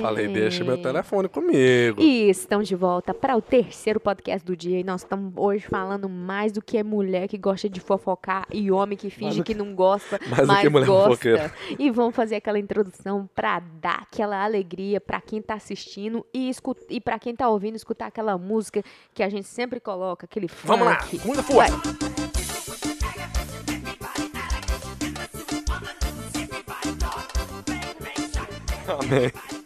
Falei, deixa meu telefone comigo. E estamos de volta para o terceiro podcast do dia. E nós estamos hoje falando mais do que é mulher que gosta de fofocar e homem que finge do que não gosta, mas que mulher gosta. fofoqueira. E vamos fazer aquela introdução para dar aquela alegria para quem tá assistindo e, e para quem tá ouvindo escutar aquela música que a gente sempre coloca, aquele Vamos lá, funk. muita força. Vai. Amém.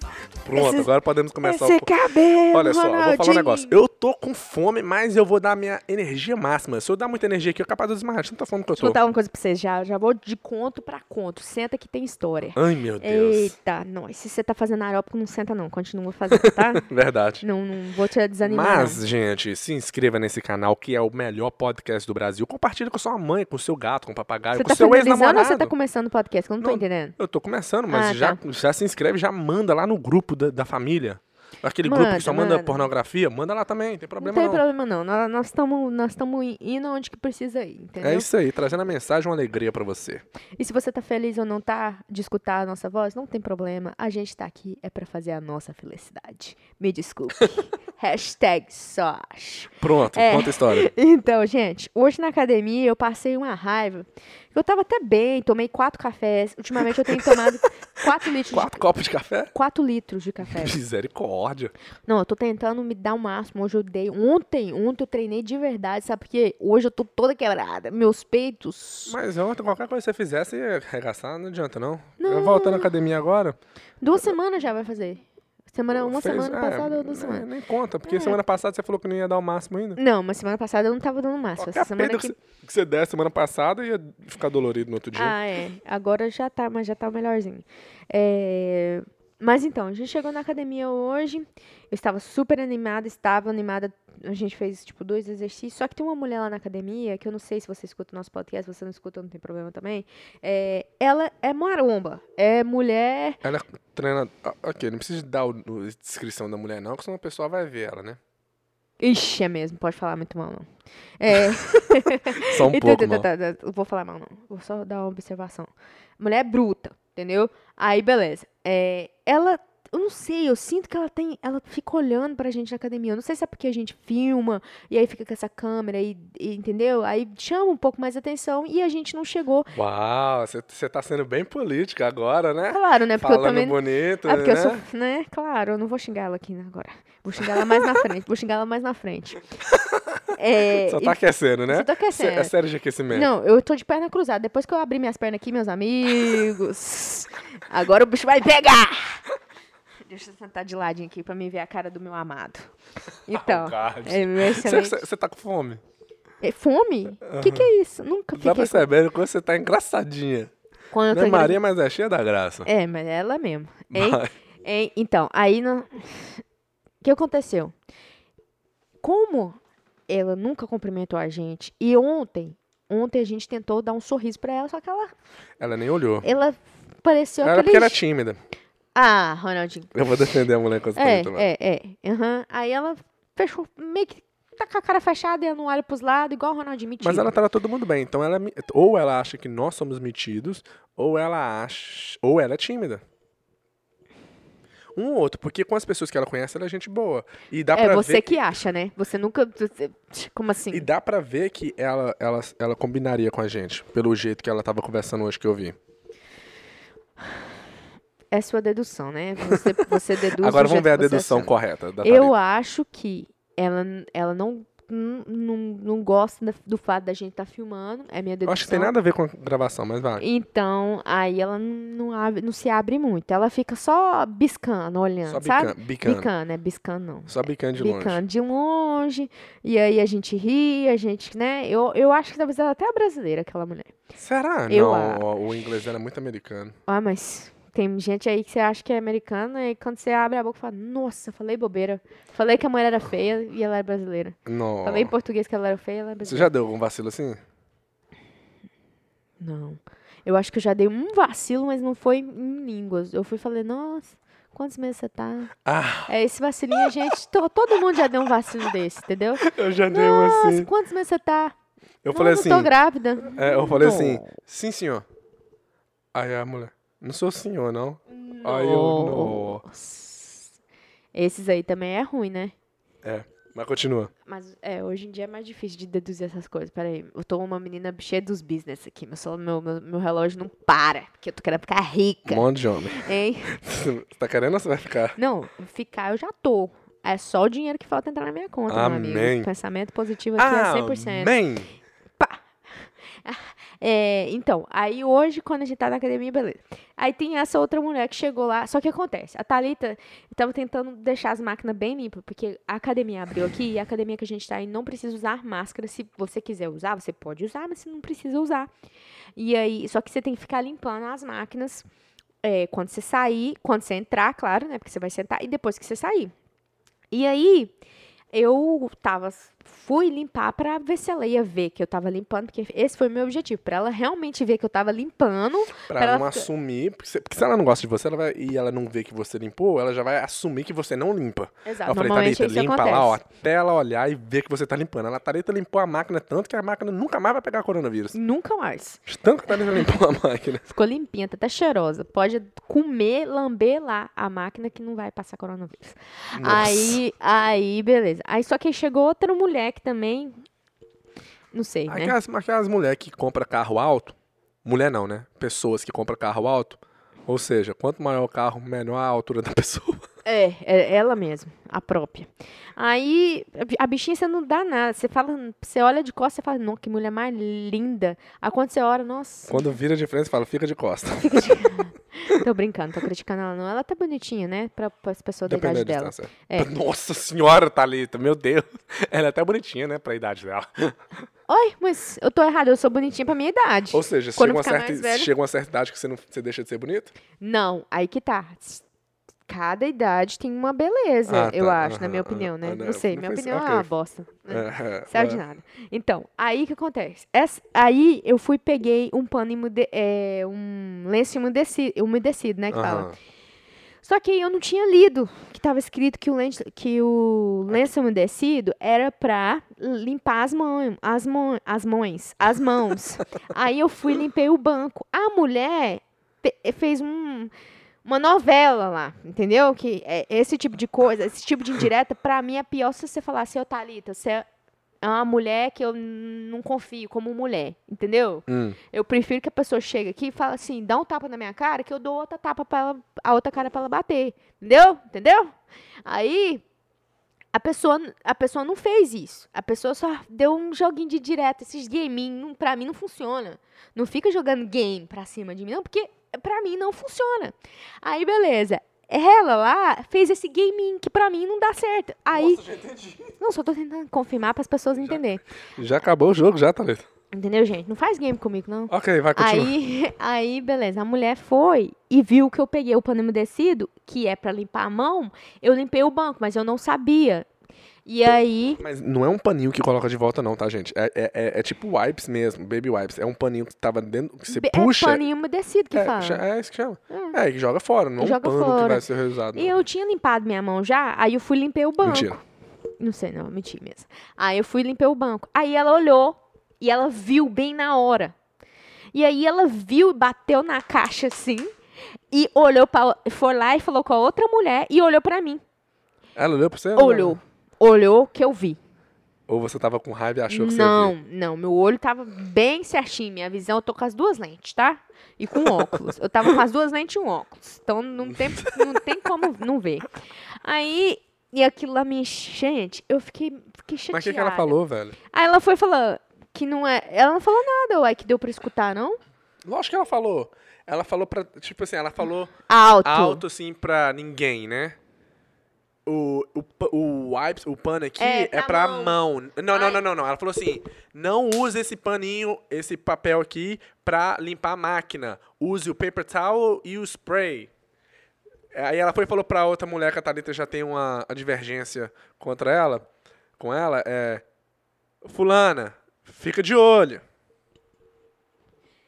Pronto, agora podemos começar Esse o... cabelo, Olha só, eu vou falar um Ronaldinho. negócio. Eu tô com fome, mas eu vou dar minha energia máxima. Se eu dar muita energia aqui, eu capaz de desmaiar. Tanta fome que eu tô. contar uma coisa pra vocês, já, já vou de conto pra conto. Senta que tem história. Ai, meu Deus. Eita, nós. Se você tá fazendo aeróbico, não senta não. Continua fazendo, tá? Verdade. não, não vou te desanimar, Mas, gente, se inscreva nesse canal, que é o melhor podcast do Brasil. Compartilha com sua mãe, com seu gato, com o papagaio, Você com tá seu ex-namorado. você tá começando o podcast? Que eu não tô Não, entendendo. Eu tô começando, mas Ah, já, tá. já se inscreve, já manda lá no grupo da, da família. Aquele grupo Manda, que só manda, manda. pornografia, manda lá também, não tem Não problema tem não. problema não. Nós- estamos nós tamo indo onde que precisa ir, entendeu? É isso aí, trazendo a mensagem, uma alegria pra você. E se você tá feliz ou não tá de escutar a nossa voz, não tem problema. A gente tá aqui é pra fazer a nossa felicidade. Me desculpe. Hashtag só acho. Pronto, É. conta a história. Então, gente, hoje na academia eu passei uma raiva. Eu tava até bem, tomei quatro cafés. Ultimamente eu tenho tomado quatro litros Quatro de copos de café? quatro litros de café. Misericórdia. Não, eu tô tentando me dar o máximo. Hoje eu dei. Ontem, ontem eu treinei de verdade, sabe por quê? Hoje eu tô toda quebrada. Meus peitos. Mas ontem, qualquer coisa que você fizesse, ia arregaçar, não adianta não. Eu voltando à academia agora. Duas semanas já vai fazer. Semana, uma fez- semana é, passada ou duas é, semanas. Nem conta, porque semana passada você falou que não ia dar o máximo ainda. Não, mas semana passada eu não tava dando o máximo. Qualquer Essa semana que, que você der semana passada ia ficar dolorido no outro dia. Ah, é. Agora já tá, mas já tá melhorzinho. É, Mas então, a gente chegou na academia hoje. Eu estava super animada, estava animada. A gente fez, tipo, dois exercícios. Só que tem uma mulher lá na academia, que eu não sei se você escuta o nosso podcast, se você não escuta, não tem problema também. É, Ela é maromba. É mulher. Ela treina. ah, Ok, não precisa dar o- descrição da mulher, não, porque senão o pessoal vai ver ela, né? Ixi, é mesmo, pode falar muito mal, não. É. Só um Então, pouco, tá, mal. tá, tá, Vou falar mal, não. Vou só dar uma observação. Mulher é bruta, entendeu? Aí, beleza. É, ela, eu não sei, eu sinto que ela tem. Ela fica olhando pra gente na academia. Eu não sei se é porque a gente filma e aí fica com essa câmera e, e- entendeu? Aí chama um pouco mais atenção e a gente não chegou. Uau, você, tá sendo bem política agora, né? Claro, né? Porque Falando eu também. bonito, É porque eu né? sou, né? Claro, eu não vou xingar ela aqui agora. Vou xingar ela mais na frente. Vou xingar ela mais na frente. É, Só e- tá aquecendo, né? Só tô aquecendo. É sério de aquecimento. Não, eu tô de perna cruzada. Depois que eu abrir minhas pernas aqui, meus amigos. agora o bicho vai pegar! Deixa eu sentar de ladinho aqui pra me ver a cara do meu amado. Então, é Você, você tá com fome? É fome? O que, que é isso? Nunca Dá fiquei. percebendo que você tá engraçadinha. Quando Não é Maria, mas é cheia da graça. É, mas é ela mesmo. Então, aí no... o que aconteceu? Como ela nunca cumprimentou a gente e ontem, ontem a gente tentou dar um sorriso pra ela, só que ela, Ela nem olhou. ela pareceu Era aquele porque era tímida. Ah, Ronaldinho. Eu vou defender a mulher com essa É, é, é. aham. Aí ela fechou, meio que tá com a cara fechada e ela não olha pros lados, igual o Ronaldinho metido. Mas ela trata todo mundo bem. Então ela é ou ela acha que nós somos metidos, ou ela acha, ou ela é tímida. Um ou outro, porque com as pessoas que ela conhece, ela é gente boa. E dá É pra você ver que acha, né? Você nunca. Como assim? e dá para ver que ela, ela ela combinaria com a gente, pelo jeito que ela tava conversando hoje que eu vi. É sua dedução, né? Você, você deduz. Agora vamos ver a que dedução correta Eu acho que ela, ela não, não, não, gosta da- do fato da gente estar filmando. É minha Eu dedução. acho que tem nada a ver com a gravação, mas vai. Então, aí ela não, abre, não se abre muito. Ela fica só biscando, olhando, Só sabe? bicando, bicando. Bicando, é biscando não. Só bicando de longe. Bicando de longe. E aí a gente ri, a gente, né? Eu, eu acho que talvez ela até é brasileira, aquela mulher. Será? Eu não, a- o, inglês dela é muito americano. Ah, mas tem gente aí que você acha que é americana e quando você abre a boca fala, nossa, falei bobeira. Falei que a mulher era feia e ela era brasileira. Não. Falei em português que ela era feia e ela era Você brasileira. já deu algum vacilo assim? Não. Eu acho que eu já dei um vacilo, mas não foi em línguas. Eu fui e falei, nossa, quantos meses você tá? Ah, É, esse vacilinho, gente, to- todo mundo já deu um vacilo desse, entendeu? eu já dei um Nossa, assim. quantos meses você tá? Eu não, falei não assim. tô grávida. É, eu falei assim, Não. sim, senhor. Aí a mulher, não sou senhor, não. Aí eu, Nossa. Esses aí também é ruim, né? É, mas continua. Mas é, hoje em dia é mais difícil de deduzir essas coisas. Peraí, eu tô uma menina cheia dos business aqui. Meu, celular- meu, meu, meu relógio não para, porque eu tô querendo ficar rica. Um monte de homem. Hein? Você tá querendo ou você vai ficar? Não, ficar eu já tô. É só o dinheiro que falta entrar na minha conta, meu Amém. amigo. Pensamento positivo aqui é 100%. Amém. É, então, aí hoje, quando a gente tá na academia, beleza. Aí tem essa outra mulher que chegou lá. Só que acontece, a Thalita tava tentando deixar as máquinas bem limpas, porque a academia abriu aqui e a academia que a gente tá aí não precisa usar máscara. Se você quiser usar, você pode usar, mas você não precisa usar. E aí, só que você tem que ficar limpando as máquinas é, quando você sair, quando você entrar, claro, né? Porque você vai sentar, e depois que você sair. E aí, eu tava, fui limpar pra ver se ela ia ver que eu tava limpando, porque esse foi o meu objetivo, pra ela realmente ver que eu tava limpando. Pra Pra ela não ficar- assumir. Porque se, porque se ela não gosta de você ela vai, e ela não vê que você limpou, ela já vai assumir que você não limpa. Exato, eu falei, Thalita, limpa acontece. lá, ó, até ela olhar e ver que você tá limpando. Ela, Thalita limpou a máquina tanto que a máquina nunca mais vai pegar coronavírus. Nunca mais. Tanto que a Thalita limpou a máquina. Ficou limpinha, tá até cheirosa. Pode comer, lamber lá a máquina que não vai passar coronavírus. Nossa. Aí, aí, beleza. Aí só que chegou outra mulher que também. Não sei, né? Aquelas, aquelas mulheres que compram carro alto, mulher não, né? Pessoas que compram carro alto, ou seja, quanto maior o carro, menor a altura da pessoa. É, é ela mesma, a própria. Aí, a bi- a bichinha você não dá nada. Você fala, você olha de costas e fala, não, que mulher mais linda. Aí quando você olha, nossa. Quando vira de frente, fala, fica de costa. Fica de... tô brincando, tô criticando ela não. Ela tá bonitinha, né? Pra, pra as pessoas da idade da dela. É. Nossa senhora, Thalita, meu Deus. Ela é até bonitinha, né, pra idade dela. Oi, mas eu tô errada, eu sou bonitinha pra minha idade. Ou seja, Quando chega uma, certa, chega uma certa idade que você, não, você deixa de ser bonito? Não, aí que tá. Cada idade tem uma beleza, Ah, tá. eu acho, na Aham, minha opinião, né? Ah, não, não, sei, minha opinião é ok. uma bosta. É, Serve de nada. Então, aí o que acontece? Essa- aí eu fui peguei um pano imude, é, um lenço umedecido, umedecido né, que fala. Só que eu não tinha lido que tava escrito que o lenço, que o lenço umedecido era pra limpar as mãos, as mãos, as mãos, as mãos. aí eu fui e limpei o banco. A mulher fez um uma novela lá, entendeu? Que é esse tipo de coisa, esse tipo de indireta, pra mim é pior se você falar assim, ô Thalita, você é uma mulher que eu não confio como mulher, entendeu? Hum. Eu prefiro que a pessoa chegue aqui e fale assim, dá um tapa na minha cara, que eu dou outra tapa para ela, a outra cara pra ela bater. Entendeu? Entendeu? Aí a pessoa, a pessoa não fez isso. A pessoa só deu um joguinho de direto. Esses gaming, não, pra mim, não funciona. Não fica jogando game pra cima de mim, não, porque pra mim não funciona. Aí, beleza. Ela lá fez esse gaming que pra mim não dá certo. Aí, já entendi. não, só tô tentando confirmar para as pessoas entenderem. Já acabou o jogo, já, Thalita? Entendeu, gente? Não faz game comigo, não. Ok, vai, continua. Aí, aí, beleza. A mulher foi e viu que eu peguei o pano umedecido, que é pra limpar a mão. Eu limpei o banco, mas eu não sabia. E aí, Mas não é um paninho que coloca de volta, não, tá, gente? É, é, é- é tipo wipes mesmo, baby wipes. É um paninho que tava dentro, que você be- puxa. é paninho umedecido que é, fala. é isso que chama. É, que joga fora, não é um Joga pano que fora. vai ser reusado. E não. eu tinha limpado minha mão já, aí eu fui limpei o banco. Mentira. Não sei, não, menti mesmo. Aí eu fui limpei o banco. Aí ela olhou e ela viu bem na hora. E aí ela viu, bateu na caixa assim, e olhou para foi lá e falou com a outra mulher e olhou pra mim. Ela olhou pra você? Olhou. Olhou que eu vi. Ou você tava com raiva e achou que não, você não, meu olho tava bem certinho, minha visão, eu tô com as duas lentes, tá? E com óculos. Eu tava com as duas lentes e um óculos. Então não tem, não tem como não ver. Aí, e aquilo lá me gente, eu fiquei, fiquei chateada. Mas o que, que ela falou, velho? Aí ela foi falar que não é, ela não falou nada, ué, que deu pra escutar, não? Lógico que ela falou. Ela falou pra. Tipo assim, ela falou Alto. alto assim pra ninguém, né? O, o, o wipes, o pano aqui É, é, pra pra mão. mão. Não, não, não, não, não. Ela falou assim: não use esse paninho, esse papel aqui pra limpar a máquina. Use o paper towel e o spray. Aí ela foi e falou pra outra mulher que a Thalita já tem uma, uma divergência contra ela, com ela, é. Fulana, fica de olho.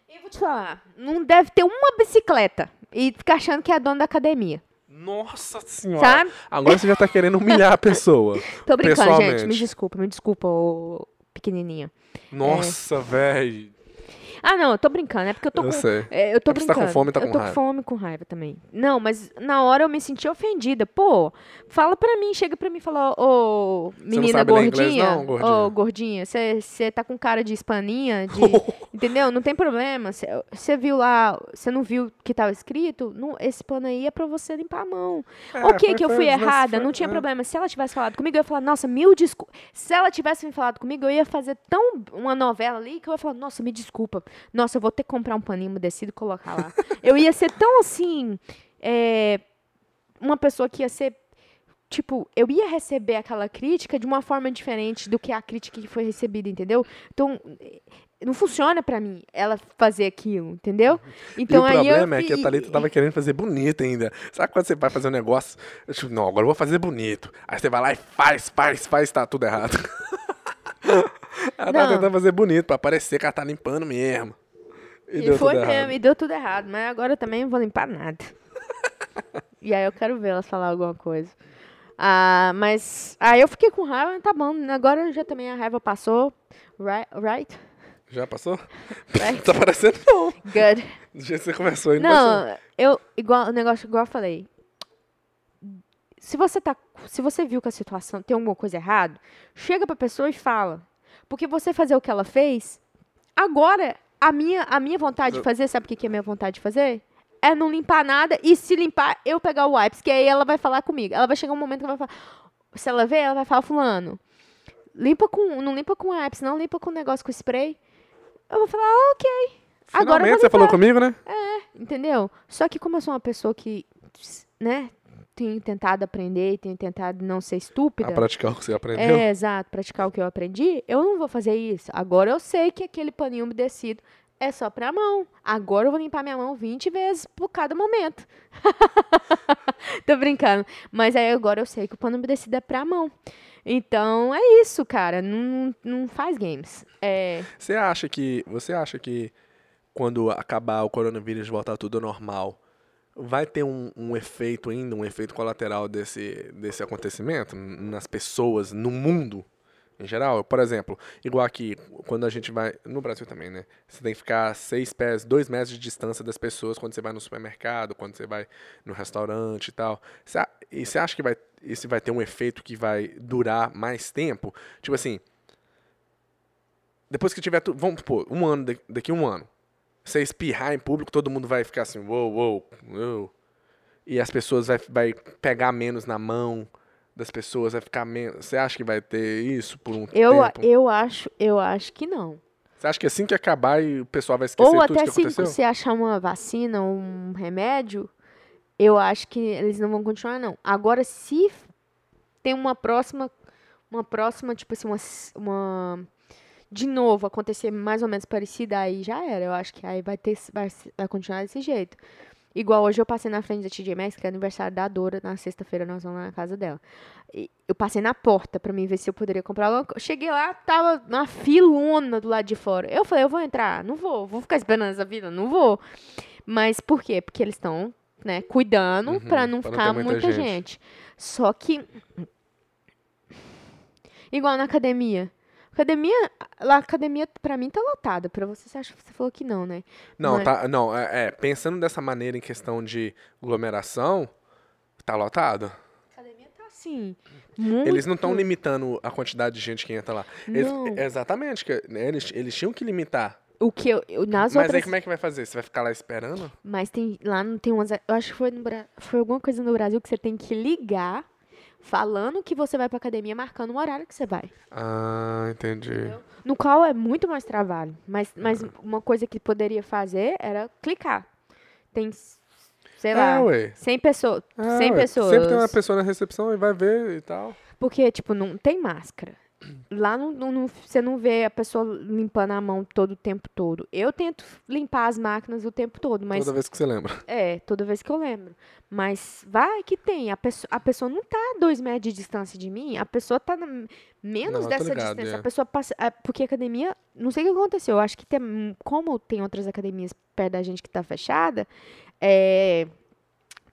Eu vou te falar, não deve ter uma bicicleta e ficar achando que é dono da academia, Nossa senhora. sabe? Agora você já tá querendo humilhar a pessoa. Tô brincando, gente, me desculpa, me desculpa, ô pequenininha. Nossa, velho. Ah, não, eu tô brincando. É porque eu tô Eu com. sei. é, eu tô É porque você tá com brincando. fome tá eu com tô raiva. com fome com raiva também. Não, mas na hora eu me senti ofendida. Pô, fala pra mim, chega pra mim e fala, ô, menina ler inglês, gordinha. não, gordinha? Ô, gordinha, você tá com cara de hispaninha, de. entendeu? Não tem problema. Você viu lá, você não viu que tava escrito? Não, esse pano aí é pra você limpar a mão. É, ok, foi- que eu fui errada, não tinha é. problema. Se ela tivesse falado comigo, eu ia falar, nossa, mil desculpas. Se ela tivesse me falado comigo, eu ia fazer tão uma novela ali que eu ia falar, nossa, me desculpa. Nossa, eu vou ter que comprar um paninho umedecido e colocar lá. eu ia ser tão assim. é, uma pessoa que ia ser. Tipo, eu ia receber aquela crítica de uma forma diferente do que a crítica que foi recebida, entendeu? Então, não funciona pra mim ela fazer aquilo, entendeu? Então e o eu. problema é que a Thalita tava querendo fazer bonito ainda. Sabe quando você vai fazer um negócio? eu, Tipo, não, agora eu vou fazer bonito. Aí você vai lá e faz, faz, faz, tá tudo errado. ela tava Não. tentando fazer bonito pra parecer que ela tá limpando mesmo. E, deu foi tudo mesmo, errado. e deu tudo errado. Mas agora eu também não vou limpar nada. e aí eu quero ver elas falar alguma coisa. Ah, mas. Aí eu fiquei com raiva, tá bom. Agora já também a raiva passou. Right? Right? Já passou? Right? tá parecendo não. Good. Do jeito que você começou aí, não, passou. Não, eu. Igual o negócio, igual eu falei. Se você tá. Se você viu que a situação tem alguma coisa errada, chega pra pessoa e fala. Porque você fazer o que ela fez, agora, a minha, a minha vontade de fazer, sabe o que, que é a minha vontade de fazer? É não limpar nada e se limpar, eu pegar o wipes, que aí ela vai falar comigo. Ela vai chegar um momento que ela vai falar. Se ela ver, ela vai falar, fulano, limpa com. Não limpa com wipes, não limpa com negócio com spray. Eu vou falar, ah, ok. Agora Finalmente vou você falou comigo, né? Entendeu? Só que como eu sou uma pessoa que, né, tenho tentado aprender e tenho tentado não ser estúpida. A praticar o que você aprendeu. É, exato, praticar o que eu aprendi, eu não vou fazer isso. Agora eu sei que aquele paninho umedecido é só pra mão. Agora eu vou limpar minha mão 20 vezes por cada momento. Tô brincando. Mas aí agora eu sei que o pano umedecido é pra mão. Então é isso, cara. Não, não faz games. É, Você acha que. Você acha que quando acabar o coronavírus voltar tudo ao normal, vai ter um, um efeito ainda, um efeito colateral desse, desse acontecimento nas pessoas, no mundo em geral? Por exemplo, igual aqui, quando a gente vai. No Brasil também, né? Você tem que ficar seis pés, dois metros de distância das pessoas quando você vai no supermercado, quando você vai no restaurante e tal. E você acha que vai, esse vai ter um efeito que vai durar mais tempo? Tipo assim, depois que tiver tudo. Vamos supor, um ano, da- daqui a um ano. Você espirrar em público, todo mundo vai ficar assim, uou, uou, uou. E as pessoas vai, vai pegar menos na mão das pessoas, vai ficar menos. Você acha que vai ter isso por um eu, tempo? eu acho, eu acho que não. Você acha que assim que acabar e o pessoal vai esquecer Ou tudo até que se você achar uma vacina um remédio, eu acho que eles não vão continuar, não. Agora, se tem uma próxima, uma próxima, tipo assim, uma, uma de novo acontecer mais ou menos parecida, aí já era. Eu acho que aí vai ter, vai, vai continuar desse jeito. Igual hoje eu passei na frente da TJ Maxx, que é aniversário da Dora, na sexta-feira nós vamos lá na casa dela. E eu passei na porta pra mim ver se eu poderia comprar alguma coisa. Cheguei lá, tava uma filona do lado de fora. Eu falei, eu vou entrar, não vou, vou ficar esperando essa fila, não vou. Mas por quê? Porque eles estão, né, cuidando Uhum, pra não pra não ficar ter muita muita, gente. gente. Só que igual na academia. Academia, a academia pra mim tá lotada. Pra você, você acha você falou que não, né? Não, Mas- tá, não é, é, pensando dessa maneira em questão de aglomeração, tá lotado. Academia tá assim, muito Eles não estão limitando a quantidade de gente que entra lá. Eles- exatamente, que, né, eles, eles tinham que limitar. o que eu, eu- nas Mas outras aí como é que vai fazer? Você vai ficar lá esperando? Mas tem lá não tem umas. Eu acho que foi, no, foi alguma coisa no Brasil que você tem que ligar falando que você vai pra academia, marcando o horário que você vai. Ah, entendi. No qual é muito mais trabalho. Mas, mas uma coisa que poderia fazer era clicar. Tem, sei lá, É, ué. 100 pessoas. Ah, 100 ué. pessoas. Sempre tem uma pessoa na recepção e vai ver e tal. Porque, tipo, não tem máscara. Lá não, não- não- você não vê a pessoa limpando a mão todo o tempo todo. Eu tento limpar as máquinas o tempo todo, mas Toda vez que você lembra. É, toda vez que eu lembro. Mas vai que tem. A pessoa, a pessoa não tá a dois metros de distância de mim, a pessoa tá na- menos Não, dessa ligado, distância. é. A pessoa passa. é, Porque a academia. Não sei o que aconteceu. Eu acho que tem. Como tem outras academias perto da gente que tá fechada, é,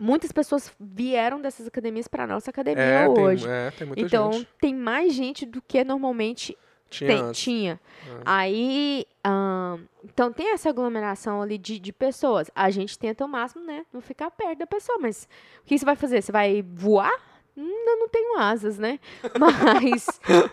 muitas pessoas vieram dessas academias pra nossa academia É, tem, hoje. é, tem muita então, gente. tem mais gente do que normalmente Tinha Tem- tinha. Ah. Aí, ahn, então tem essa aglomeração ali de, de pessoas. A gente tenta ao máximo, né, não ficar perto da pessoa, mas o que você vai fazer? Você vai voar? Eu não tenho asas, né? Mas,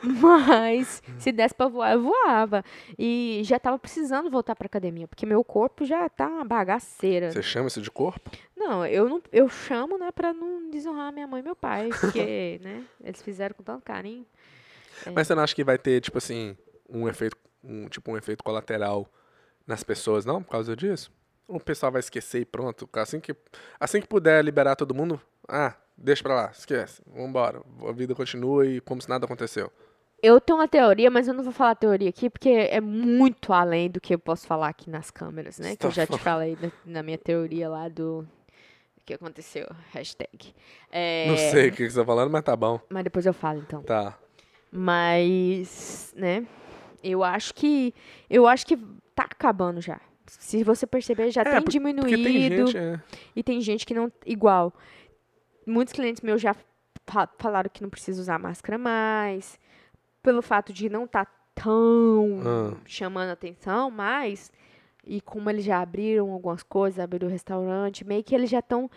mas se desse pra voar, eu voava. E já tava precisando voltar pra academia, porque meu corpo já tá uma bagaceira. Você chama isso de corpo? Não, eu não, eu chamo, né, pra não desonrar minha mãe e meu pai, porque, né, eles fizeram com tanto carinho. É. Mas você não acha que vai ter, tipo assim, um efeito, um, tipo um efeito colateral nas pessoas, não? Por causa disso? O pessoal vai esquecer e pronto. Assim que, assim que puder liberar todo mundo, ah, deixa pra lá, esquece. Vambora. A vida continua e como se nada aconteceu. Eu tenho uma teoria, mas eu não vou falar a teoria aqui, porque é muito além do que eu posso falar aqui nas câmeras, né? Você Que eu tá já te falei na, na minha teoria lá do que aconteceu, hashtag. É, Não sei o que você tá falando, mas tá bom. Mas depois eu falo, então. Tá. Mas, né, eu acho que, eu acho que tá acabando já. Se você perceber, já É, tem diminuído. Tem gente. É, E tem gente que não. Igual. Muitos clientes meus já fa- falaram que não precisa usar máscara mais. Pelo fato de não estar tão Ah. chamando atenção, mas. E como eles já abriram algumas coisas, abriram o restaurante, meio que eles já estão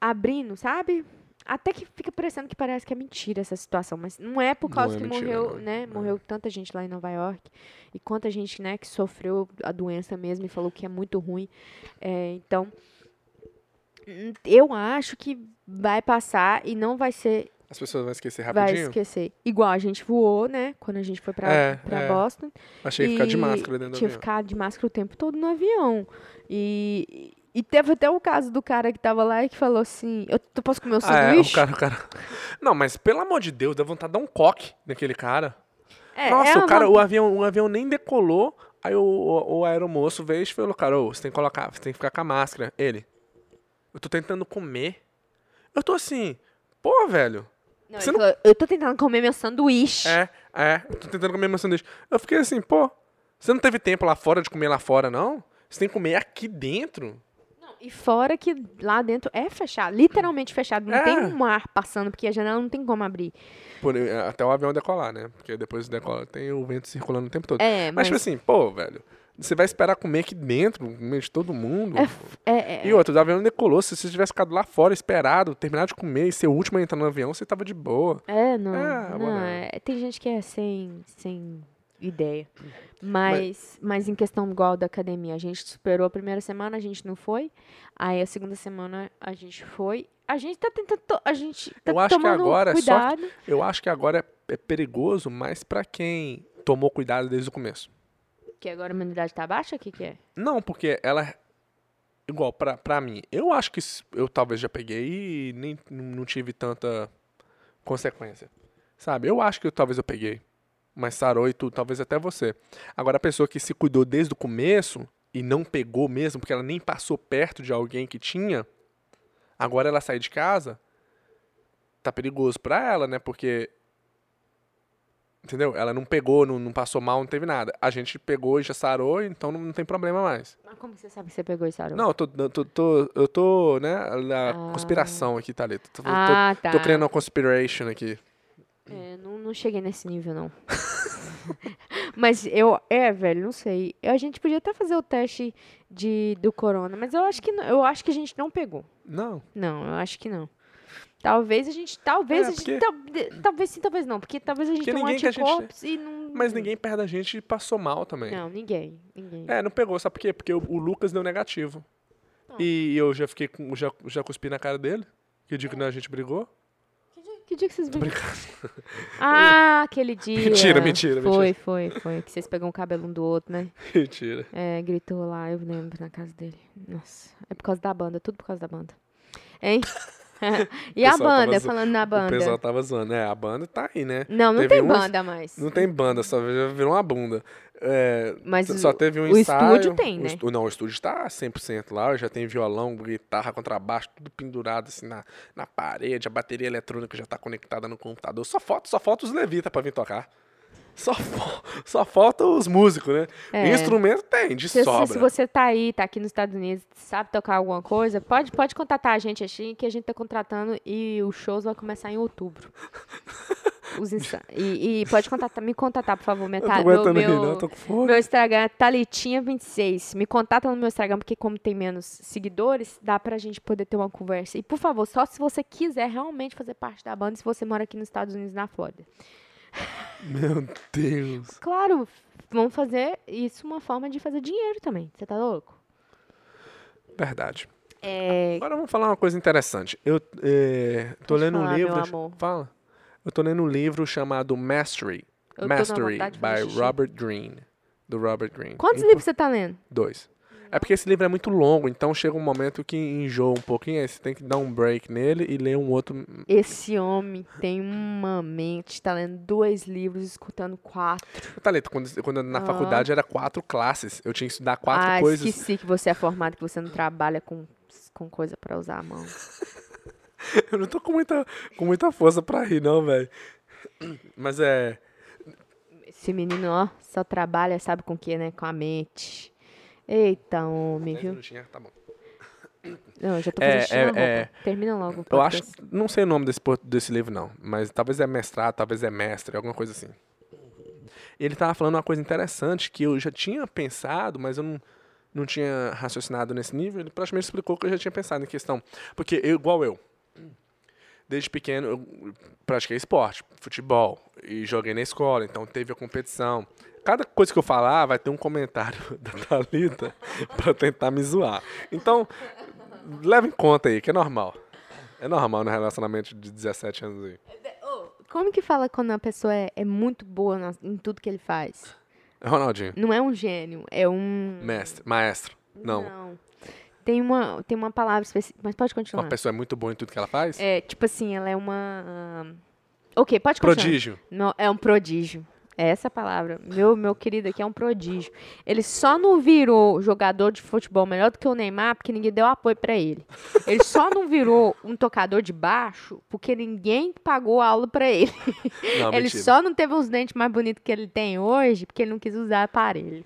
abrindo, sabe? Até que fica parecendo que parece que é mentira essa situação, mas não é por Não causa é que mentira, morreu, não. né? É. Morreu tanta gente lá em Nova York e quanta gente, né, que sofreu a doença mesmo e falou que é muito ruim. É, então, eu acho que vai passar e não vai ser, As pessoas vão esquecer vai rapidinho. esquecer. Igual a gente voou, né, quando a gente foi pra, É, pra é. Boston. Achei que ficar de máscara dentro do Tinha avião. ficado de máscara o tempo todo no avião. E, e teve até o caso do cara que tava lá e que falou assim, eu posso comer o Ah, é, sanduíche? o cara, o cara. Não, mas pelo amor de Deus, dá vontade de dar um coque naquele cara. É, Nossa, é o cara, o avião, o avião nem decolou. Aí o, o, o aeromoço veio e falou, cara, ô, você tem que colocar, você tem que ficar com a máscara. Ele. Eu tô tentando comer. Eu tô assim, pô, velho. Não, Você ele falou, eu tô tentando comer meu sanduíche. É, é, eu tô tentando comer meu sanduíche. Eu fiquei assim, pô, você não teve tempo lá fora de comer lá fora, não? Você tem que comer aqui dentro. Não, e fora que lá dentro é fechado, literalmente fechado. Não É. tem um ar passando, porque a janela não tem como abrir. Por- até o avião decolar, né? Porque depois decola, tem o vento circulando o tempo todo. É, Mas, mas. tipo assim, pô, velho, você vai esperar comer aqui dentro, no meio de todo mundo. é, é, E outro, o avião decolou. Se você tivesse ficado lá fora, esperado, terminar de comer e ser o último a entrar no avião, você tava de boa. é, não. É, não é, tem gente que é sem, sem ideia. Mas, mas em questão igual da academia, a gente superou a primeira semana, a gente não foi. Aí a segunda semana a gente foi. A gente tá tentando. A gente tá Eu acho que tomando agora é só cuidado. Eu acho que agora é, é perigoso, mas pra quem tomou cuidado desde o começo. Que agora a imunidade tá baixa? O que, que é? Não, porque ela. Igual, pra, pra mim, eu acho que eu talvez já peguei e nem não tive tanta consequência. Sabe? Eu acho que eu, talvez eu peguei. Mas sarou e tudo, talvez até você. Agora, a pessoa que se cuidou desde o começo e não pegou mesmo, porque ela nem passou perto de alguém que tinha, agora ela sai de casa, tá perigoso pra ela, né? Porque. Entendeu? Ela não pegou, não, não passou mal, não teve nada. A gente pegou e já sarou, então não, não tem problema mais. Mas como você sabe que você pegou e sarou? Não, eu tô, eu tô, tô- eu tô, né, na Ah. conspiração aqui, Thalita. Tô, tô- Ah, tá. tô criando uma conspiration aqui. É, não, não cheguei nesse nível, não. mas eu, é, velho, não sei. Eu- A gente podia até fazer o teste de, do corona, mas eu acho que eu acho que a gente não pegou. Não, Não, eu acho que não. Talvez a gente, talvez É, a gente, porque- talvez sim, talvez não, porque talvez a gente tenha um ninguém que a gente- anticorpos e não... mas ninguém perto da gente passou mal também. Não, ninguém, ninguém. É, não pegou, sabe por quê? Porque o, o Lucas deu negativo. E eu já fiquei com, já, já cuspi na cara dele. Que dia que a gente brigou. Que, dia, que dia que vocês brigaram? Ah, aquele dia. Mentira, mentira, Foi, mentira. foi, foi. Que vocês pegam o cabelo um do outro, né? Mentira. É, gritou lá, eu lembro, na casa dele. Nossa, é por causa da banda, tudo por causa da banda. Hein? e a banda, zo- falando na O pessoal banda. tava zoando. É, a banda tá aí, né? Não, não teve tem uns- banda mais. Não tem banda, só virou uma bunda. É, Mas só o- teve um o ensaio. estúdio tem, o né? estu- não, o estúdio está 100% lá. Já tem violão, guitarra, contrabaixo, tudo pendurado assim na, na parede. A bateria eletrônica já tá conectada no computador. Só falta, só falta os levita pra vir tocar. Só, só falta os músicos, né? É. Instrumento tem, de Se, sobra. se você tá aí, tá aqui nos Estados Unidos, sabe tocar alguma coisa, pode, pode contatar a gente assim, que a gente tá contratando e os shows vão começar em outubro. os insta- e, e pode contatar, me contatar, por favor, minha aguentando meu, meu, não, tô com fome. meu Instagram é Talitinha26. Me contata no meu Instagram, porque como tem menos seguidores, dá pra gente poder ter uma conversa. E, por favor, só se você quiser realmente fazer parte da banda, se você mora aqui nos Estados Unidos, na Flórida. Meu Deus. Claro, vamos fazer isso uma forma de fazer dinheiro também. Você tá louco? Verdade. É, Agora vamos falar uma coisa interessante. Eu é, tô Pode lendo um falar, meu livro. Fala. Eu tô lendo um livro chamado Mastery. Eu Mastery, by. Robert Greene. Do Robert Greene. quantos livros você tá lendo? Dois. É porque esse livro é muito longo, então chega um momento que enjoa um pouquinho, aí você tem que dar um break nele e ler um outro. Esse homem tem uma mente, tá lendo dois livros, escutando quatro. Thalita, quando, quando na Ah. faculdade era quatro classes. Eu tinha que estudar quatro ah, coisas. esqueci que você é formado, que você não trabalha com, com coisa pra usar a mão. Eu não tô com muita, com muita força pra rir, não, velho. Mas é. Esse menino, ó, só trabalha, sabe com o que, né? Com a mente. Eita, homem, viu? minutinhos, tá bom. Não, já tô É, fazendo xixi é, roupa. é. Termina logo Eu acho. Não sei o nome desse, desse livro, não. Mas talvez é mestrado, talvez é mestre, alguma coisa assim. Ele tava falando uma coisa interessante que eu já tinha pensado, mas eu não, não tinha raciocinado nesse nível. Ele praticamente explicou o que eu já tinha pensado em questão. Porque, eu, igual eu, desde pequeno, eu pratiquei esporte, futebol, e joguei na escola, então teve a competição. Cada coisa que eu falar vai ter um comentário da Thalita pra tentar me zoar. Então, leva em conta aí, que é normal. É normal no relacionamento de 17 anos aí. Como que fala quando a pessoa é, é muito boa na- em tudo que ele faz? Ronaldinho, Não é um gênio, é um... mestre, maestro. Não. Tem uma, tem uma palavra específica, mas pode continuar. Uma pessoa é muito boa em tudo que ela faz? É, tipo assim, ela é uma... ah, Ok, pode continuar. Prodígio. Não, é um prodígio. É essa a palavra. Meu, meu querido aqui é um prodígio. Ele só não virou jogador de futebol melhor do que o Neymar porque ninguém deu apoio pra ele. Ele só não virou um tocador de baixo porque ninguém pagou aula pra ele. Não, ele mentira. só não teve os dentes mais bonitos que ele tem hoje porque ele não quis usar aparelho.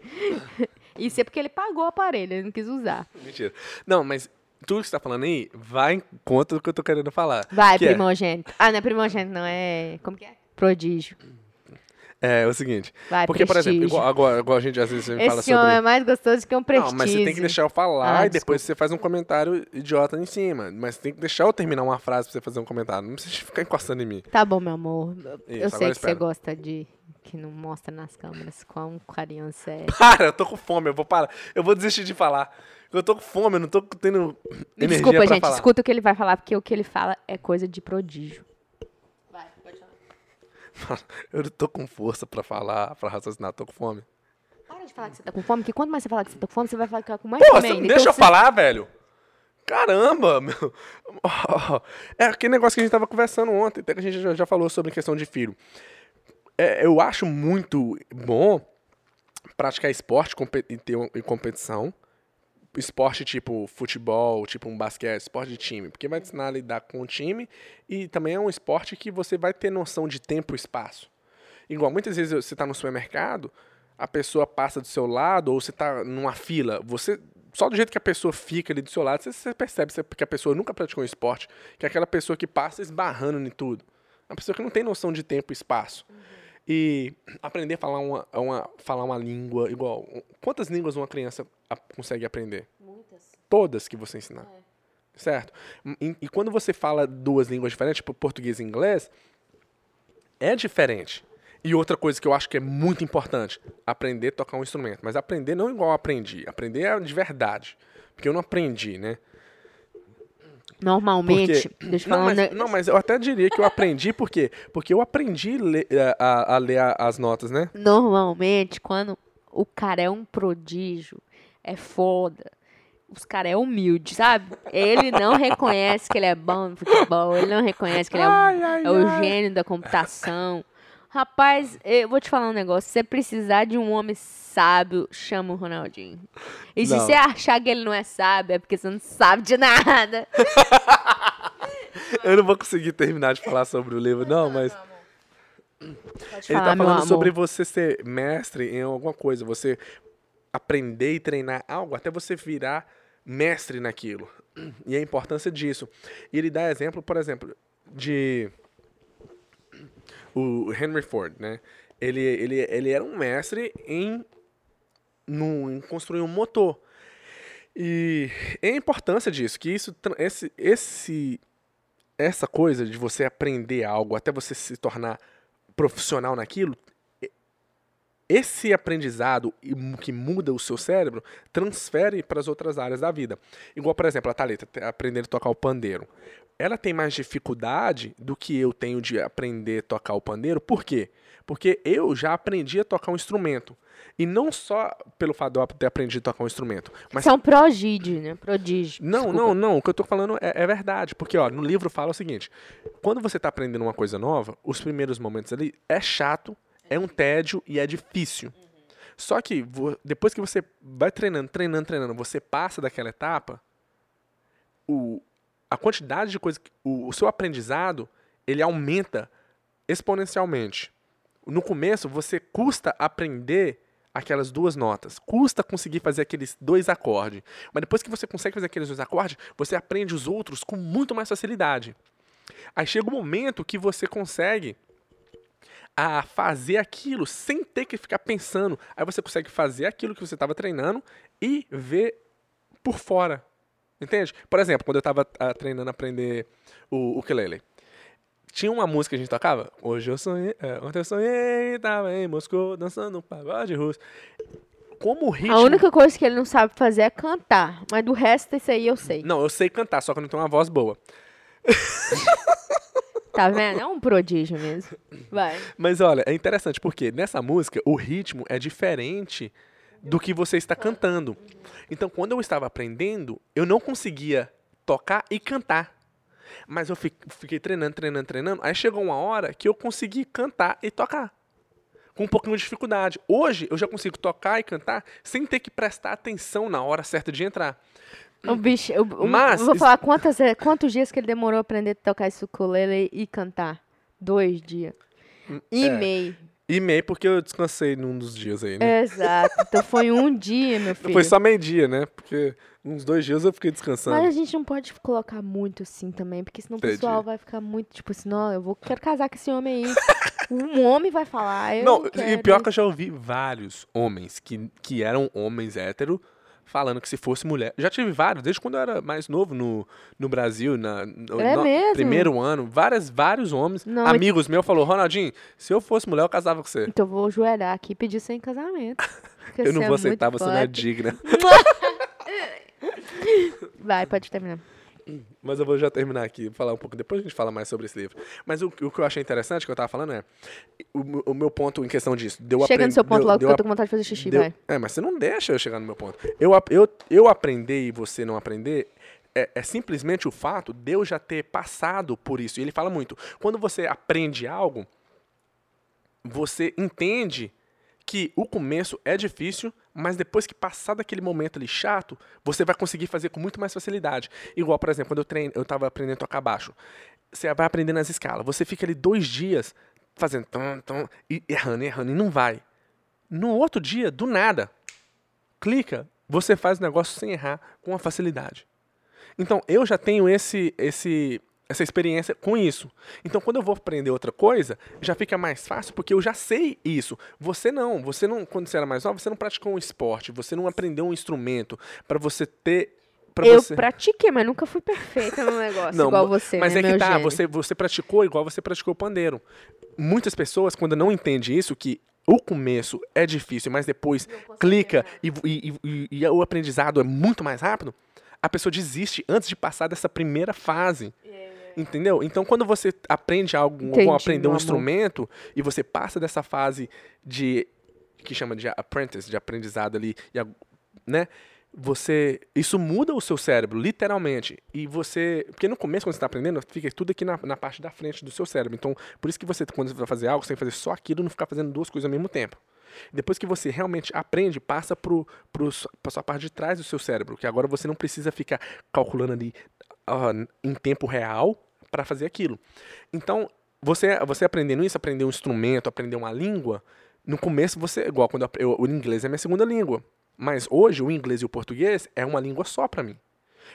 Isso é porque ele pagou o aparelho, ele não quis usar. Mentira. Não, mas tudo que você tá falando aí vai em conta do que eu tô querendo falar. Vai, Que é- primogênito. Ah, não é primogênito, não, é. Como que é? Prodígio. É, é o seguinte. Vai, porque, por exemplo, prestígio. igual, agora, igual a gente às vezes fala Esse homem sobre. é mais gostoso que um prestígio. Não, mas você tem que deixar eu falar Ah, e depois você faz um comentário idiota em cima. Mas tem que deixar eu terminar uma frase pra você fazer um comentário. Não precisa ficar encostando em mim. Tá bom, meu amor. eu Isso, sei agora que você espera. gosta de que não mostra nas câmeras quão carinho você é. Para, eu tô com fome, eu vou parar. Eu vou desistir de falar. Eu tô com fome, eu não tô tendo energia desculpa, gente. falar. Escuta o que ele vai falar, porque o que ele fala é coisa de prodígio. Eu não tô com força pra falar, pra raciocinar, tô com fome. Para de falar que você tá com fome, porque quanto mais você falar que você tá com fome, você vai falar com mais fome ainda. deixa Então eu você- falar, velho? Caramba, meu. É aquele negócio que a gente tava conversando ontem, até que a gente já, falou sobre questão de filho. É, eu acho muito bom praticar esporte e competição. Esporte tipo futebol, tipo um basquete, esporte de time. Porque vai te ensinar a lidar com o time e também é um esporte que você vai ter noção de tempo e espaço. Igual, muitas vezes você está no supermercado, a pessoa passa do seu lado, ou você está numa fila, você. Só do jeito que a pessoa fica ali do seu lado, você, percebe que a pessoa nunca praticou um esporte, que é aquela pessoa que passa esbarrando em tudo. Uma pessoa que não tem noção de tempo e espaço. E aprender a falar uma, uma- falar uma língua igual. Quantas línguas uma criança consegue aprender? Muitas. Todas que você ensinar. Certo? E, e quando você fala duas línguas diferentes, tipo português e inglês, é diferente. E outra coisa que eu acho que é muito importante, aprender a tocar um instrumento. Mas aprender não igual aprendi. Aprender é de verdade. Porque eu não aprendi, né? Normalmente, Porque- deixa eu Não falar um mas, ne- não, mas eu até diria que eu aprendi por quê? Porque eu aprendi le- a, a ler as notas, né? Normalmente, quando o cara é um prodígio, é foda. Os caras é humilde, sabe? Ele não reconhece que ele é bom no futebol, ele não reconhece que ele é, Ai, ai, é o ai. gênio da computação. Rapaz, eu vou te falar um negócio. Se você precisar de um homem sábio, chama o Ronaldinho. E se Não. você achar que ele não é sábio, é porque você não sabe de nada. Eu não vou conseguir terminar de falar sobre o livro, não, mas. Pode Ele falar, tá falando sobre você ser mestre em alguma coisa, você aprender e treinar algo até você virar mestre naquilo. E a importância disso. E ele dá exemplo, por exemplo, de o Henry Ford, né? Ele, ele, ele era um mestre em, no, em construir um motor. E é a importância disso, que isso, esse, esse, essa coisa de você aprender algo até você se tornar profissional naquilo, esse aprendizado que muda o seu cérebro transfere para as outras áreas da vida. Igual, por exemplo, a Thalita aprendendo a tocar o pandeiro. Ela tem mais dificuldade do que eu tenho de aprender a tocar o pandeiro. Por quê? Porque eu já aprendi a tocar um instrumento. E não só pelo fato de eu ter aprendido a tocar um instrumento. Mas... Você é um prodígio, né? Prodígio. Não, Desculpa. não, não. O que eu estou falando é, é, verdade. Porque, ó, no livro fala o seguinte: quando você está aprendendo uma coisa nova, os primeiros momentos ali é chato, é um tédio e é difícil. Só que depois que você vai treinando, treinando, treinando, você passa daquela etapa, o, a quantidade de coisa, o, o seu aprendizado, ele aumenta exponencialmente. No começo, você custa aprender aquelas duas notas. Custa conseguir fazer aqueles dois acordes. Mas depois que você consegue fazer aqueles dois acordes, você aprende os outros com muito mais facilidade. Aí chega um momento que você consegue a fazer aquilo sem ter que ficar pensando. Aí você consegue fazer aquilo que você estava treinando e ver por fora. Entende? Por exemplo, quando eu estava uh, treinando a aprender o ukulele. Tinha uma música que a gente tocava. Hoje eu sonhei, é, ontem eu sonhei, estava em Moscou dançando um pagode russo. Como o ritmo... A única coisa que ele não sabe fazer é cantar, mas do resto isso aí eu sei. Não, eu sei cantar, só que eu não tenho uma voz boa. Tá vendo? É um prodígio mesmo. Vai. Mas olha, é interessante porque nessa música o ritmo é diferente do que você está cantando. Então, quando eu estava aprendendo, eu não conseguia tocar e cantar. Mas eu fiquei treinando, treinando, treinando. Aí chegou uma hora que eu consegui cantar e tocar. Com um pouquinho de dificuldade. Hoje eu já consigo tocar e cantar sem ter que prestar atenção na hora certa de entrar. O bicho, eu, Mas, vou falar quantas, é, quantos dias que ele demorou a aprender a tocar esse ukulele e cantar? Dois dias. Hum, e é. meio. E meio porque eu descansei num dos dias aí, né? Exato. Então foi um dia, meu filho. Foi só meio dia, né? Porque uns dois dias eu fiquei descansando. Mas a gente não pode colocar muito assim também, porque senão o pessoal vai ficar muito, tipo assim, não, eu vou, quero casar com esse homem aí. um homem vai falar, eu Não, e pior que eu já ouvi vários homens que, que eram homens héteros falando que se fosse mulher. Já tive vários, desde quando eu era mais novo no, no Brasil, na, no, é no primeiro ano, várias, vários homens, Não, amigos meus, falou, Ronaldinho, se eu fosse mulher, eu casava com você. Então eu vou joelhar aqui e pedir sem casamento. eu não vou é aceitar, você não é digna. Vai, pode terminar. Mas eu vou já terminar aqui, falar um pouco, depois a gente fala mais sobre esse livro. Mas o, o que eu achei interessante, que eu tava falando é, o, o meu ponto em questão disso, deu Chega no seu ponto deu, logo, deu, que eu tô com vontade de fazer xixi, vai. É, mas você não deixa eu chegar no meu ponto. Eu, eu, eu aprender e você não aprender, é, é, simplesmente o fato de eu já ter passado por isso. E ele fala muito, quando você aprende algo, você entende que o começo é difícil, mas depois que passar daquele momento ali chato, você vai conseguir fazer com muito mais facilidade. Igual, por exemplo, quando eu treino, eu estava aprendendo a tocar baixo. Você vai aprendendo as escalas. Você fica ali dois dias fazendo tom, tom, e errando, errando, e não vai. No outro dia, do nada, clica, você faz o negócio sem errar, com uma facilidade. Então, eu já tenho esse, esse essa experiência com isso. Então, quando eu vou aprender outra coisa, já fica mais fácil porque eu já sei isso. Você não, você não, quando você era mais nova, você não praticou um esporte, você não aprendeu um instrumento para você ter eu você... pratiquei, mas nunca fui perfeita no negócio, não, igual você. Mas né, é que tá, você, você praticou igual você praticou o pandeiro. Muitas pessoas, quando não entendem isso, que o começo é difícil, mas depois clica e, e, e, e, o aprendizado é muito mais rápido, a pessoa desiste antes de passar dessa primeira fase. Yeah. Entendeu? Então, quando você aprende algo, Entendi, ou aprender um instrumento, e você passa dessa fase de. que chama de apprentice, de aprendizado ali, né? Você. Isso muda o seu cérebro, literalmente. E você. Porque no começo, quando você está aprendendo, fica tudo aqui na, na parte da frente do seu cérebro. Então, por isso que você, quando você vai fazer algo, você tem que fazer só aquilo e não ficar fazendo duas coisas ao mesmo tempo. Depois que você realmente aprende, passa para a sua parte de trás do seu cérebro, que agora você não precisa ficar calculando ali uh, em tempo real para fazer aquilo. Então, você, você aprendendo isso, aprender um instrumento, aprender uma língua, no começo você, igual quando eu, o inglês é minha segunda língua, mas hoje o inglês e o português é uma língua só para mim.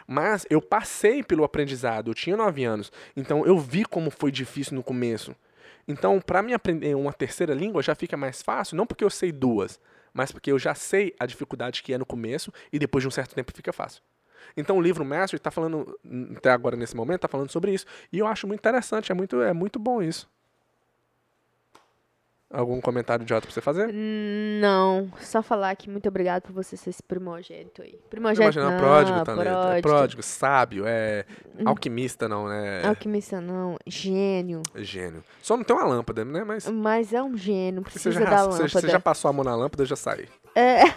Mas eu passei pelo aprendizado, eu tinha nove anos, então eu vi como foi difícil no começo. Então, para mim aprender uma terceira língua já fica mais fácil, não porque eu sei duas, mas porque eu já sei a dificuldade que é no começo e depois de um certo tempo fica fácil. Então o livro Mastery está falando, até agora nesse momento, está falando sobre isso. E eu acho muito interessante, é muito, é muito bom isso. Algum comentário idiota pra você fazer? Não, só falar que muito obrigado por você ser esse primogênito aí. Primogênito Imagina, não, pródigo também. É pródigo. pródigo, sábio, é alquimista não, né? Alquimista não, gênio. Gênio. Só não tem uma lâmpada, né? Mas Mas é um gênio, você precisa já, da você- lâmpada. você já passou a mão na lâmpada, já sai. É.